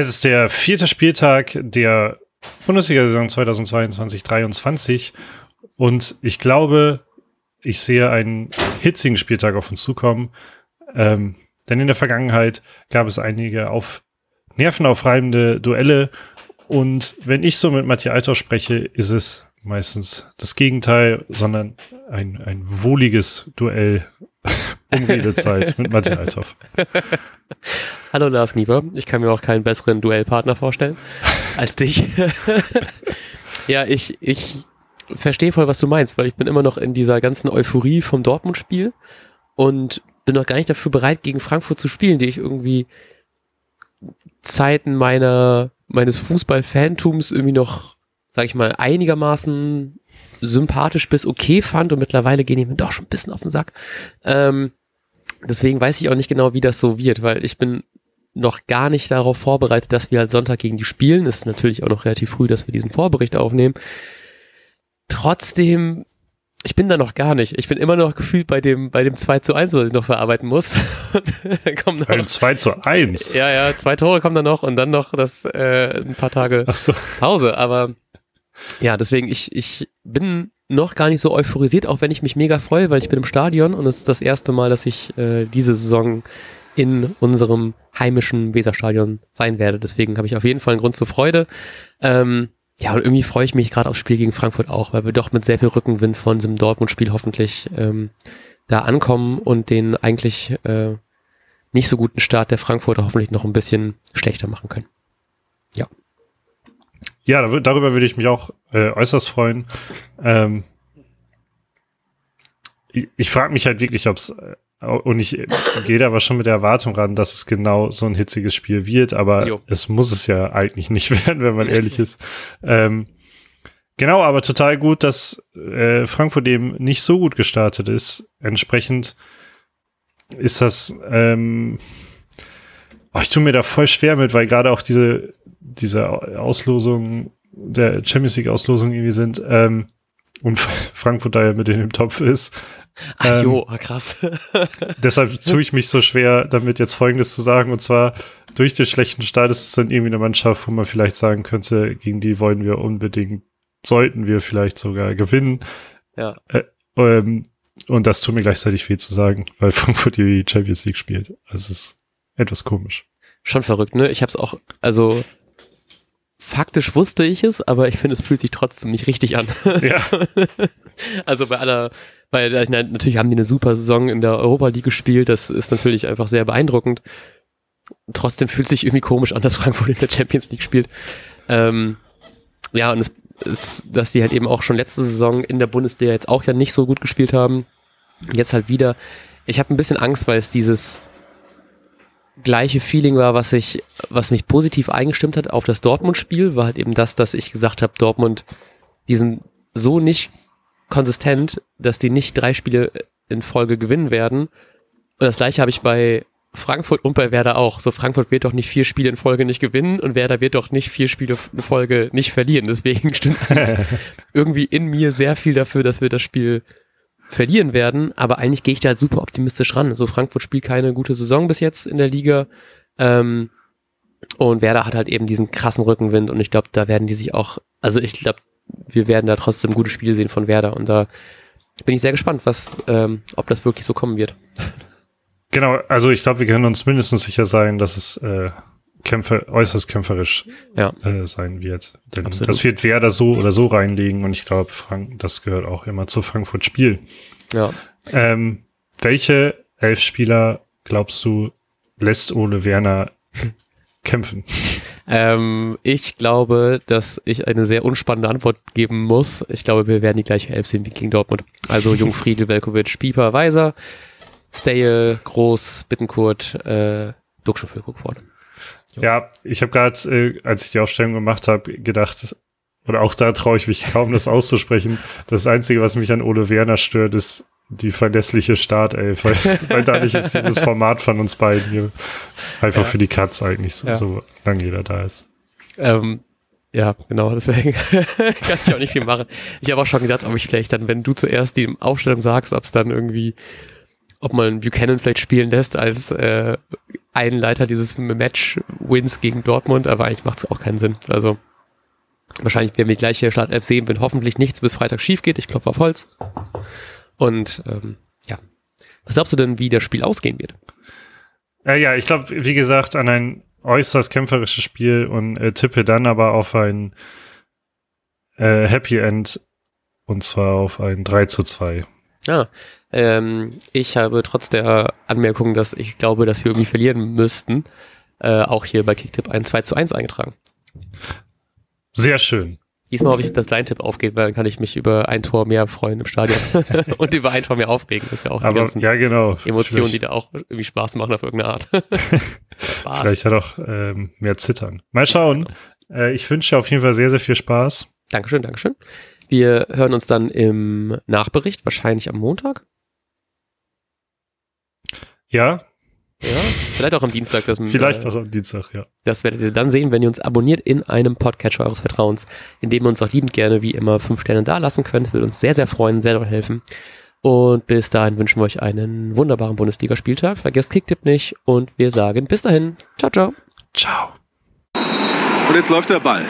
Es ist der vierte Spieltag der Bundesliga-Saison 2022-23 und ich glaube, ich sehe einen hitzigen Spieltag auf uns zukommen. Ähm, denn in der Vergangenheit gab es einige auf nervenaufreibende Duelle und wenn ich so mit Matthias Althaus spreche, ist es meistens das Gegenteil, sondern ein, ein wohliges Duell um Redezeit mit Matthias Althoff. Hallo Lars Nieber, ich kann mir auch keinen besseren Duellpartner vorstellen als dich. ja, ich, ich verstehe voll, was du meinst, weil ich bin immer noch in dieser ganzen Euphorie vom Dortmund-Spiel und bin noch gar nicht dafür bereit, gegen Frankfurt zu spielen, die ich irgendwie Zeiten meiner, meines Fußball-Fantums irgendwie noch, sag ich mal, einigermaßen sympathisch bis okay fand und mittlerweile gehen die mir doch schon ein bisschen auf den Sack. Ähm, deswegen weiß ich auch nicht genau, wie das so wird, weil ich bin noch gar nicht darauf vorbereitet, dass wir halt Sonntag gegen die spielen. Es ist natürlich auch noch relativ früh, dass wir diesen Vorbericht aufnehmen. Trotzdem, ich bin da noch gar nicht. Ich bin immer noch gefühlt bei dem, bei dem 2 zu 1, was ich noch verarbeiten muss. kommt noch, Ein 2 zu 1? Ja, ja, zwei Tore kommen dann noch und dann noch das äh, ein paar Tage so. Pause. Aber ja, deswegen, ich, ich bin noch gar nicht so euphorisiert, auch wenn ich mich mega freue, weil ich bin im Stadion und es ist das erste Mal, dass ich äh, diese Saison in unserem heimischen Weserstadion sein werde. Deswegen habe ich auf jeden Fall einen Grund zur Freude. Ähm, ja, und irgendwie freue ich mich gerade aufs Spiel gegen Frankfurt auch, weil wir doch mit sehr viel Rückenwind von diesem Dortmund-Spiel hoffentlich ähm, da ankommen und den eigentlich äh, nicht so guten Start der Frankfurter hoffentlich noch ein bisschen schlechter machen können. Ja. Ja, darüber würde ich mich auch äh, äußerst freuen. Ähm, ich, ich frage mich halt wirklich, ob es äh, und ich gehe da aber schon mit der Erwartung ran, dass es genau so ein hitziges Spiel wird, aber jo. es muss es ja eigentlich nicht werden, wenn man ehrlich ist. Ähm, genau, aber total gut, dass äh, Frankfurt eben nicht so gut gestartet ist. Entsprechend ist das, ähm, oh, ich tue mir da voll schwer mit, weil gerade auch diese diese Auslosung, der Champions League Auslosung irgendwie sind, ähm, und Frankfurt da ja mit in dem Topf ist. Ach ähm, jo, krass. deshalb tue ich mich so schwer, damit jetzt Folgendes zu sagen. Und zwar, durch den schlechten Start ist es dann irgendwie eine Mannschaft, wo man vielleicht sagen könnte, gegen die wollen wir unbedingt, sollten wir vielleicht sogar gewinnen. Ja. Äh, ähm, und das tut mir gleichzeitig viel zu sagen, weil Frankfurt die Champions League spielt. Also es ist etwas komisch. Schon verrückt, ne? Ich habe es auch, also faktisch wusste ich es, aber ich finde, es fühlt sich trotzdem nicht richtig an. Ja. also bei aller, weil natürlich haben die eine super Saison in der Europa League gespielt, das ist natürlich einfach sehr beeindruckend. Trotzdem fühlt sich irgendwie komisch an, dass Frankfurt in der Champions League spielt. Ähm, ja, und es ist, dass die halt eben auch schon letzte Saison in der Bundesliga jetzt auch ja nicht so gut gespielt haben. Jetzt halt wieder. Ich habe ein bisschen Angst, weil es dieses gleiche Feeling war, was ich, was mich positiv eingestimmt hat auf das Dortmund-Spiel, war halt eben das, dass ich gesagt habe, Dortmund, die sind so nicht konsistent, dass die nicht drei Spiele in Folge gewinnen werden. Und das gleiche habe ich bei Frankfurt und bei Werder auch. So Frankfurt wird doch nicht vier Spiele in Folge nicht gewinnen und Werder wird doch nicht vier Spiele in Folge nicht verlieren. Deswegen stimmt irgendwie in mir sehr viel dafür, dass wir das Spiel verlieren werden, aber eigentlich gehe ich da halt super optimistisch ran. Also Frankfurt spielt keine gute Saison bis jetzt in der Liga. Ähm, und Werder hat halt eben diesen krassen Rückenwind und ich glaube, da werden die sich auch, also ich glaube, wir werden da trotzdem gute Spiele sehen von Werder und da bin ich sehr gespannt, was, ähm, ob das wirklich so kommen wird. Genau, also ich glaube, wir können uns mindestens sicher sein, dass es äh, Kämpfer, äußerst kämpferisch ja. äh, sein wird. Denn Absolut. das wird Werder so oder so reinlegen und ich glaube, Frank, das gehört auch immer zu Frankfurt Spiel. Ja. Ähm, welche elf Spieler glaubst du lässt Ole Werner kämpfen? Ähm, ich glaube, dass ich eine sehr unspannende Antwort geben muss. Ich glaube, wir werden die gleiche Elf sehen wie gegen Dortmund. Also Jungfriedel, Velkovic, Pieper, Weiser, Stale, Groß, Bittenkurt, äh, Duxchenfüllkrug vorne. Ja, ich habe gerade, äh, als ich die Aufstellung gemacht habe, gedacht, oder auch da traue ich mich kaum, das auszusprechen. Das Einzige, was mich an Ole Werner stört, ist die verlässliche Startelf, weil, weil dadurch ist dieses Format von uns beiden hier einfach ja. für die Katz eigentlich so, ja. so lange jeder da ist. Ähm, ja, genau, deswegen kann ich auch nicht viel machen. Ich habe auch schon gedacht, ob ich vielleicht dann, wenn du zuerst die Aufstellung sagst, ob es dann irgendwie ob man Buchanan vielleicht spielen lässt als äh, Einleiter dieses Match-Wins gegen Dortmund, aber eigentlich macht es auch keinen Sinn. Also wahrscheinlich werden wir die gleiche Startelf sehen, wenn hoffentlich nichts bis Freitag schief geht. Ich klopfe auf Holz. Und ähm, ja. Was glaubst du denn, wie das Spiel ausgehen wird? Äh, ja, ich glaube, wie gesagt, an ein äußerst kämpferisches Spiel und äh, tippe dann aber auf ein äh, Happy End und zwar auf ein 3 zu 2. Ja, ähm, ich habe trotz der Anmerkung, dass ich glaube, dass wir irgendwie verlieren müssten, äh, auch hier bei Kicktip ein 2 zu 1 eingetragen. Sehr schön. Diesmal hoffe ich, dass dein Tipp aufgeht, weil dann kann ich mich über ein Tor mehr freuen im Stadion und über ein Tor mehr aufregen. Das ist ja auch Aber, die ja, genau. Emotionen, Vielleicht. die da auch irgendwie Spaß machen auf irgendeine Art. Vielleicht hat auch ähm, mehr Zittern. Mal schauen. Genau. Äh, ich wünsche auf jeden Fall sehr, sehr viel Spaß. Dankeschön, Dankeschön. Wir hören uns dann im Nachbericht, wahrscheinlich am Montag. Ja. Ja, vielleicht auch am Dienstag. Das, vielleicht äh, auch am Dienstag, ja. Das werdet ihr dann sehen, wenn ihr uns abonniert in einem Podcatcher eures Vertrauens, in dem ihr uns auch liebend gerne wie immer fünf Sterne da lassen könnt. Würde uns sehr, sehr freuen, sehr doll helfen. Und bis dahin wünschen wir euch einen wunderbaren Bundesligaspieltag. Vergesst Kicktipp nicht und wir sagen bis dahin. Ciao, ciao. Ciao. Und jetzt läuft der Ball.